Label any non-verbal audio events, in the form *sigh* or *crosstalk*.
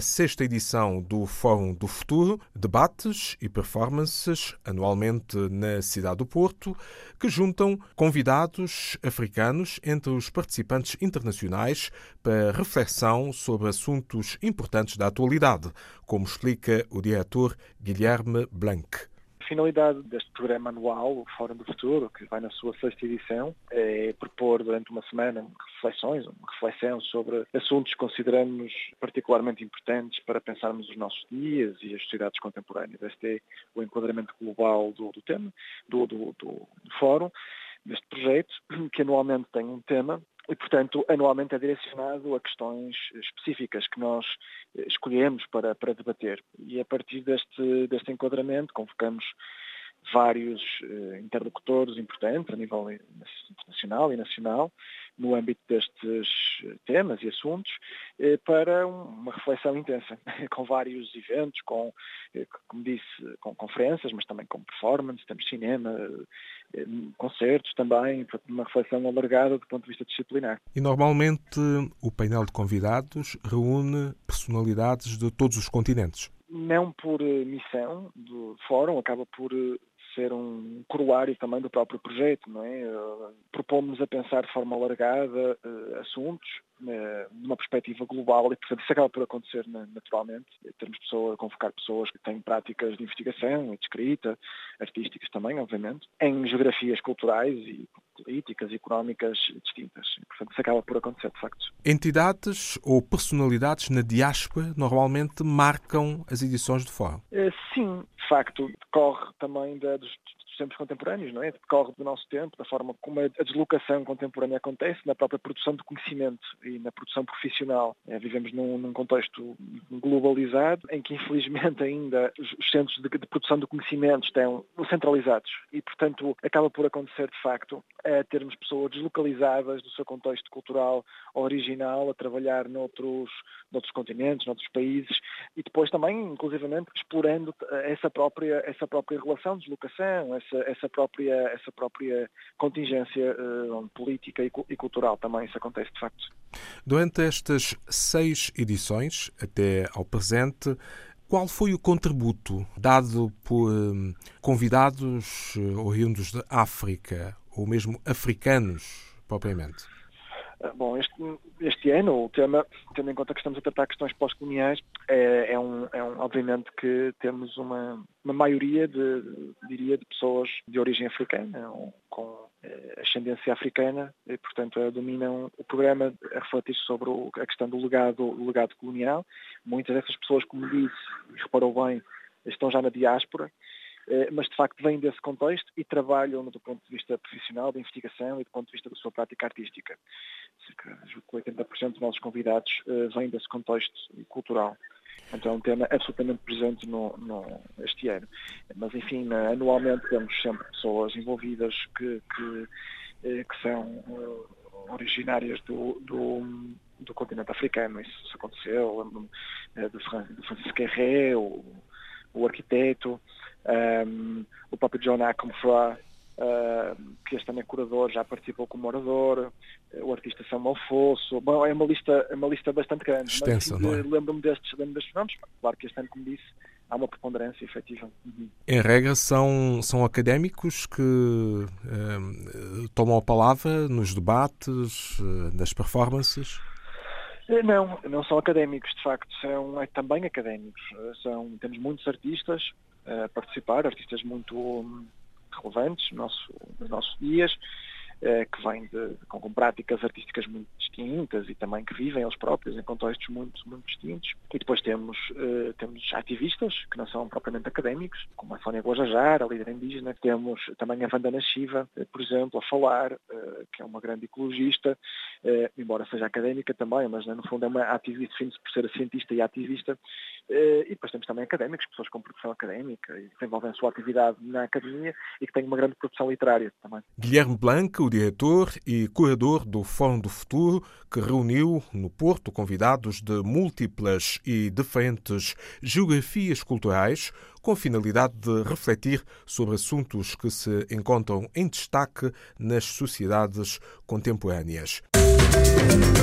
sexta edição do Fórum do Futuro, debates e performances anualmente na cidade do Porto, que juntam convidados africanos entre os participantes internacionais para reflexão sobre assuntos importantes da atualidade, como explica o diretor Guilherme Blanc. A finalidade deste programa anual, o Fórum do Futuro, que vai na sua sexta edição, é propor durante uma semana reflexões, uma reflexão sobre assuntos que consideramos particularmente importantes para pensarmos os nossos dias e as sociedades contemporâneas. Este é o enquadramento global do, do tema, do, do, do Fórum, deste projeto, que anualmente tem um tema e, portanto, anualmente é direcionado a questões específicas que nós eh, escolhemos para, para debater. E a partir deste, deste enquadramento convocamos vários eh, interlocutores importantes a nível internacional e nacional no âmbito destes temas e assuntos eh, para uma reflexão intensa, *laughs* com vários eventos, com, eh, como disse, com conferências, mas também com performance, temos cinema, eh, concertos também, uma reflexão alargada do ponto de vista disciplinar. E normalmente o painel de convidados reúne personalidades de todos os continentes? Não por missão do fórum, acaba por ser um corolário também do próprio projeto, não é? Uh, propomos a pensar de forma alargada uh, assuntos uh, numa perspectiva global e, portanto, isso acaba por acontecer naturalmente. Temos pessoas, convocar pessoas que têm práticas de investigação e de escrita, artísticas também, obviamente, em geografias culturais e políticas e económicas distintas. E, portanto, isso acaba por acontecer, de facto. Entidades ou personalidades na diáspora normalmente marcam as edições de fórum? Sim, facto, decorre também da, dos, dos tempos contemporâneos, não é? Decorre do nosso tempo, da forma como a deslocação contemporânea acontece, na própria produção de conhecimento e na produção profissional. É, vivemos num, num, contexto globalizado, em que infelizmente ainda os centros de, de, produção de conhecimento estão centralizados e, portanto, acaba por acontecer de facto a termos pessoas deslocalizadas do seu contexto cultural original a trabalhar noutros, noutros continentes, noutros países e depois também, inclusivamente, explorando essa própria, essa própria relação de deslocação, essa, essa, própria, essa própria contingência uh, política e, e, cultural também. Isso acontece de facto. Durante estas seis edições, até ao presente, qual foi o contributo dado por um, convidados uh, oriundos de África, ou mesmo africanos, propriamente? Ah, bom, este, este ano o tema, tendo em conta que estamos a tratar questões pós-coloniais, é, é, um, é um, obviamente que temos uma, uma maioria de, diria, de pessoas de origem africana, com eh, ascendência africana, e portanto dominam o programa a refletir sobre a questão do legado, do legado colonial. Muitas dessas pessoas, como disse, e reparou bem, estão já na diáspora, eh, mas de facto vêm desse contexto e trabalham do ponto de vista profissional, de investigação e do ponto de vista da sua prática artística. Cerca de 80% dos nossos convidados eh, vêm desse contexto cultural. Então é um tema absolutamente presente no, no, este ano. Mas, enfim, anualmente temos sempre pessoas envolvidas que, que, eh, que são originárias do, do, do, continente africano. Isso, aconteceu. Lembro-me do Francisco Herré, o, o arquiteto, um, o próprio John Ackmfra, uh, este também é curador, já participou como orador, o artista Samuel Fosso. Bom, é uma lista, é uma lista bastante grande. Extensa, mas, é? Lembro-me destes, lembro destes nomes. Claro que este ano, como disse, há uma preponderância efetiva. Uhum. Em regra, são, são académicos que um, tomam a palavra nos debates, uh, nas performances? Eh, não, não são académicos, de facto, são é, também académicos. Eh, são, temos muitos artistas a participar, artistas muito relevantes nos nossos dias, que vêm de, com, com, práticas artísticas muito distintas e também que vivem eles próprios em contextos muito, muito distintos. E depois temos, uh, temos ativistas, que não são propriamente académicos, como a Sónia Guajajar, a líder indígena. Temos também a Vandana Shiva, uh, por exemplo, a falar, que é uma grande ecologista, embora seja académica também, mas né, no fundo é uma ativista, define-se por ser cientista e ativista. e depois temos também académicos, pessoas com produção académica e que desenvolvem a sua atividade na academia e que têm uma grande produção literária também. Guilherme Blanco, diretor e curador do Fórum do Futuro, que reuniu no Porto convidados de múltiplas e diferentes geografias culturais, com a finalidade de refletir sobre assuntos que se encontram em destaque nas sociedades contemporâneas. Música